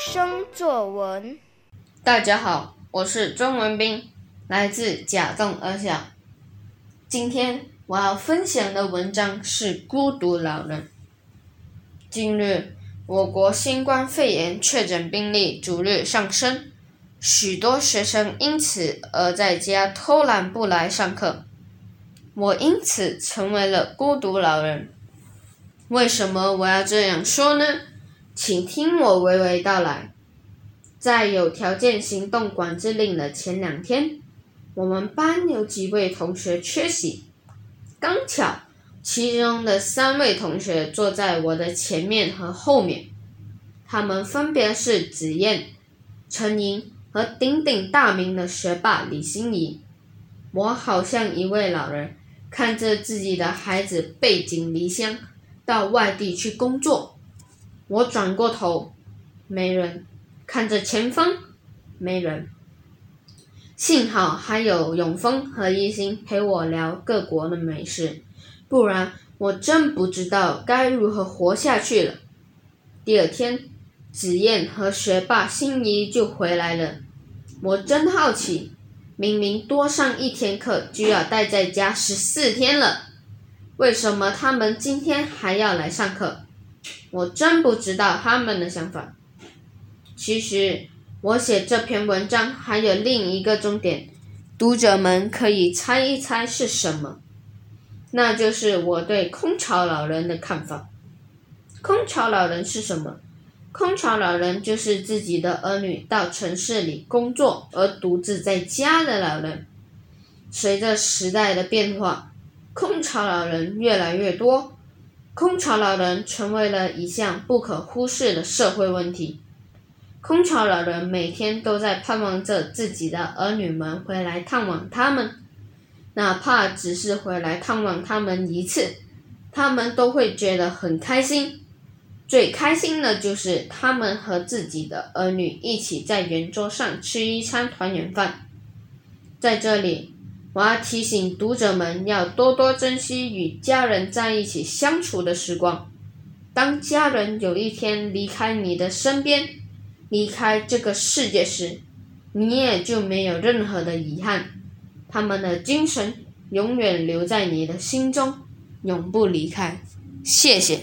生作文。大家好，我是钟文斌，来自甲洞二校。今天我要分享的文章是《孤独老人》。近日，我国新冠肺炎确诊病例逐日上升，许多学生因此而在家偷懒不来上课。我因此成为了孤独老人。为什么我要这样说呢？请听我娓娓道来。在有条件行动管制令的前两天，我们班有几位同学缺席，刚巧其中的三位同学坐在我的前面和后面，他们分别是子燕、陈莹和鼎鼎大名的学霸李欣怡。我好像一位老人，看着自己的孩子背井离乡到外地去工作。我转过头，没人；看着前方，没人。幸好还有永峰和一心陪我聊各国的美食，不然我真不知道该如何活下去了。第二天，紫燕和学霸心怡就回来了。我真好奇，明明多上一天课就要待在家十四天了，为什么他们今天还要来上课？我真不知道他们的想法。其实，我写这篇文章还有另一个重点，读者们可以猜一猜是什么？那就是我对空巢老人的看法。空巢老人是什么？空巢老人就是自己的儿女到城市里工作而独自在家的老人。随着时代的变化，空巢老人越来越多。空巢老人成为了一项不可忽视的社会问题。空巢老人每天都在盼望着自己的儿女们回来探望他们，哪怕只是回来探望他们一次，他们都会觉得很开心。最开心的就是他们和自己的儿女一起在圆桌上吃一餐团圆饭。在这里。我要提醒读者们，要多多珍惜与家人在一起相处的时光。当家人有一天离开你的身边，离开这个世界时，你也就没有任何的遗憾。他们的精神永远留在你的心中，永不离开。谢谢。